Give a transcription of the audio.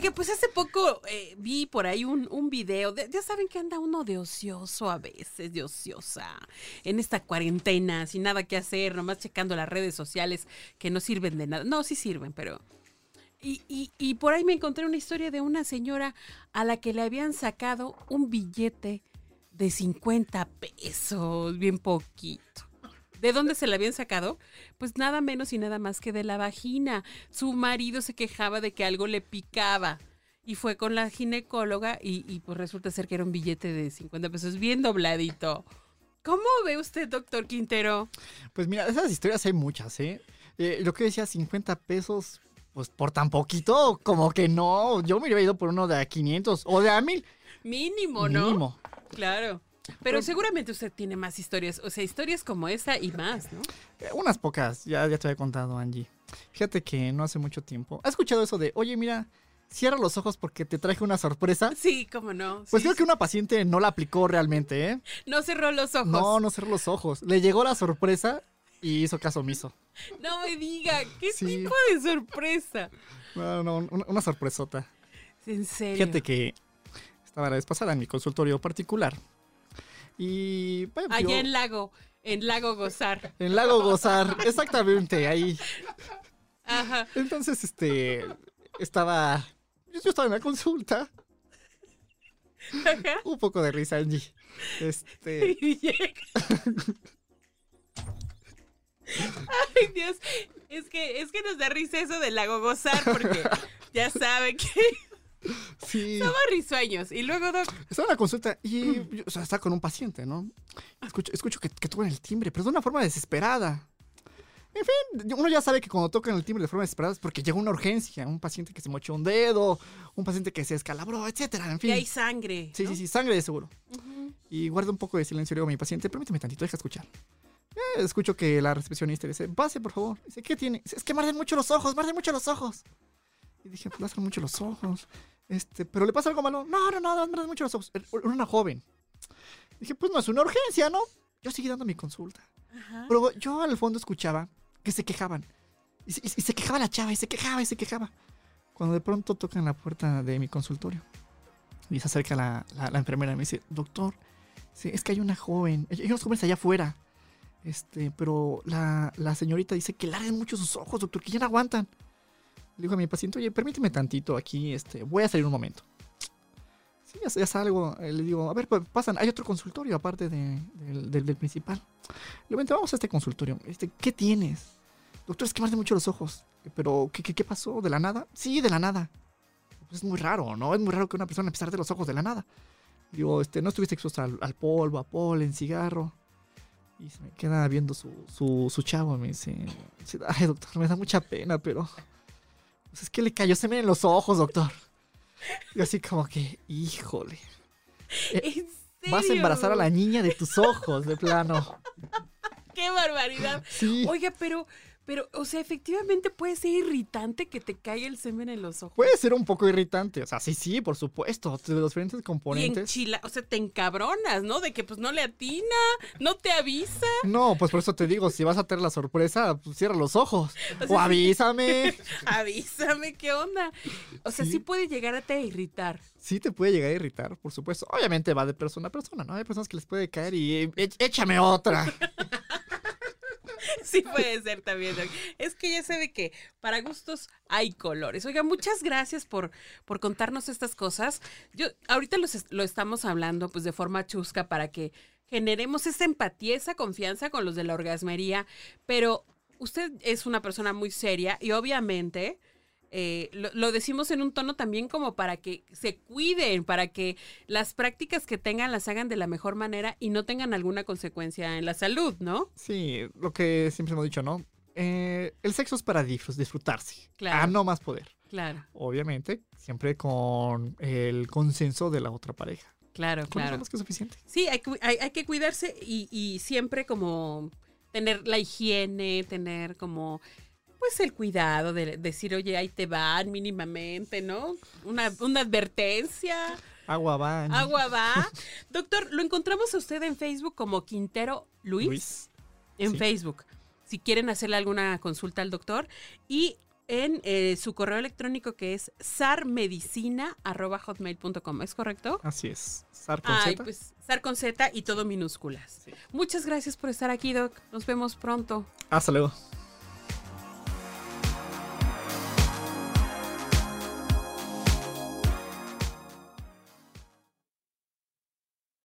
Oye, pues hace poco eh, vi por ahí un, un video. de- ya saben que anda uno de ocioso a veces, de ociosa, en esta cuarentena, sin nada que hacer, nomás checando las redes sociales que no sirven de nada. No, sí sirven, pero... Y, y, y por ahí me encontré una historia de una señora a la que le habían sacado un billete de 50 pesos, bien poquito. ¿De dónde se la habían sacado? Pues nada menos y nada más que de la vagina. Su marido se quejaba de que algo le picaba. Y fue con la ginecóloga y, y pues resulta ser que era un billete de 50 pesos bien dobladito. ¿Cómo ve usted, doctor Quintero? Pues mira, esas historias hay muchas, ¿eh? Eh, lo que decía, 50 pesos, pues por tan poquito, como que no. Yo me hubiera ido por uno de a 500 o de a 1000. Mínimo, ¿no? Mínimo. Claro. Pero seguramente usted tiene más historias, o sea, historias como esa y más, ¿no? Eh, unas pocas, ya, ya te había contado, Angie. Fíjate que no hace mucho tiempo. ¿Has escuchado eso de, oye, mira, cierra los ojos porque te traje una sorpresa? Sí, cómo no. Pues Sí, creo que una paciente no la aplicó realmente, ¿eh? No cerró los ojos. No, no cerró los ojos. Le llegó la sorpresa y hizo caso omiso. No me diga, ¿qué Sí. tipo de sorpresa? No, no, una, una sorpresota. En serio. Fíjate que estaba la vez pasada en mi consultorio particular. Y yo- Allá en Lago, en Lago Gozar. en Lago Gozar, exactamente, ahí. Ajá. Entonces, este, estaba, yo estaba en la consulta, Ajá. un poco de risa, Angie. Este. Ay, Dios. Es que, es que nos da risa eso del Lago Gozar, porque ya sabe que sí, somos risueños. Y luego, doc, estaba en la consulta y, yo, o sea, estaba con un paciente, ¿no? Escucho, escucho que, que tocan el timbre, pero de una forma desesperada. En fin, uno ya sabe que cuando tocan el timbre de forma desesperada es porque llega una urgencia, un paciente que se mochó un dedo, un paciente que se escalabró, etcétera, en y fin. hay sangre. Sí, ¿no? sí, sí, sangre de seguro. Y guarda un poco de silencio, le digo a mi paciente, permíteme tantito, deja escuchar. Eh, escucho que la recepcionista dice, pase, por favor. Dice, ¿qué tiene? Dice, es que me arden mucho los ojos, me arden mucho los ojos. Y dije, pues le mucho los ojos. Este, pero le pasa algo malo. No, no, no, arden mucho los ojos. Era una joven. Dije, pues no es una urgencia, ¿no? Yo seguí dando mi consulta. Ajá. Pero yo al fondo escuchaba que se quejaban. Y se, y se quejaba la chava, y se quejaba, y se quejaba. Cuando de pronto tocan la puerta de mi consultorio. Y se acerca la, la- la enfermera y me dice, doctor, sí, es que hay una joven, hay unos jóvenes allá afuera. Este, pero la, la señorita dice que le arden mucho sus ojos, doctor, que ya no aguantan. Le digo a mi paciente, oye, permíteme tantito aquí, este, voy a salir un momento. Sí, ya, salgo. eh, Le digo, a ver, pa- pasan, hay otro consultorio aparte de- del, principal. Le digo, vamos a este consultorio. Este, ¿Qué tienes? Doctor, es que me arden mucho los ojos. ¿Pero qué, qué, qué pasó? ¿De la nada? Sí, de la nada. Es muy raro, ¿no? Es muy raro que una persona empezara de los ojos de la nada. Digo, este, no estuviste expuesto al, polvo, a polen, cigarro. Y se me queda viendo su, su, su chavo. Me dice, ay, doctor, me da mucha pena, pero... Pues es que le cayó semen en los ojos, doctor. Y así como que, híjole. ¿En Vas a serio? embarazar a la niña de tus ojos, de plano. ¡Qué barbaridad! Sí. Oiga, pero, pero, o sea, efectivamente puede ser irritante que te caiga el semen en los ojos. Puede ser un poco irritante. O sea, sí, sí, por supuesto. De los diferentes Y componentes. enchila, o sea, te encabronas, ¿no? De que pues no le atina, no te avisa. No, pues por eso te digo, si vas a tener la sorpresa, pues cierra los ojos. O sea, O avísame. Avísame, ¿qué onda? O sea, sí, Sí. puede llegar a te irritar. Sí te puede llegar a irritar, por supuesto. Obviamente va de persona a persona, ¿no? Hay personas que les puede caer y eh, "Éch- échame otra. Sí puede ser también. Es que ya sabe que para gustos hay colores. Oiga, muchas gracias por, por contarnos estas cosas. Yo ahorita los lo estamos hablando pues de forma chusca para que generemos esa empatía, esa confianza con los de la orgasmería, pero usted es una persona muy seria y obviamente eh, lo, lo decimos en un tono también como para que se cuiden, para que las prácticas que tengan las hagan de la mejor manera y no tengan alguna consecuencia en la salud, ¿no? Sí, lo que siempre hemos dicho, ¿no? Eh, el sexo es para disfrut- disfrutarse. Claro. A no más poder. Claro. Obviamente, siempre con el consenso de la otra pareja. Claro, Con eso claro. más que suficiente. Sí, hay, que- hay, hay que cuidarse y, y siempre como tener la higiene, tener como pues el cuidado de decir, oye, ahí te van mínimamente, ¿no? Una, una advertencia, Agua va. agua va. Doctor, lo encontramos a usted en Facebook como Quintero Luis, Luis. en sí. Facebook. Si quieren hacerle alguna consulta al doctor y en eh, su correo electrónico que es sarmedicina.hotmail.com, ¿es correcto? Así es. Sar con Ay, Z. pues Sar con Z y todo minúsculas. Sí. Muchas gracias por estar aquí, Doc. Nos vemos pronto. Hasta luego.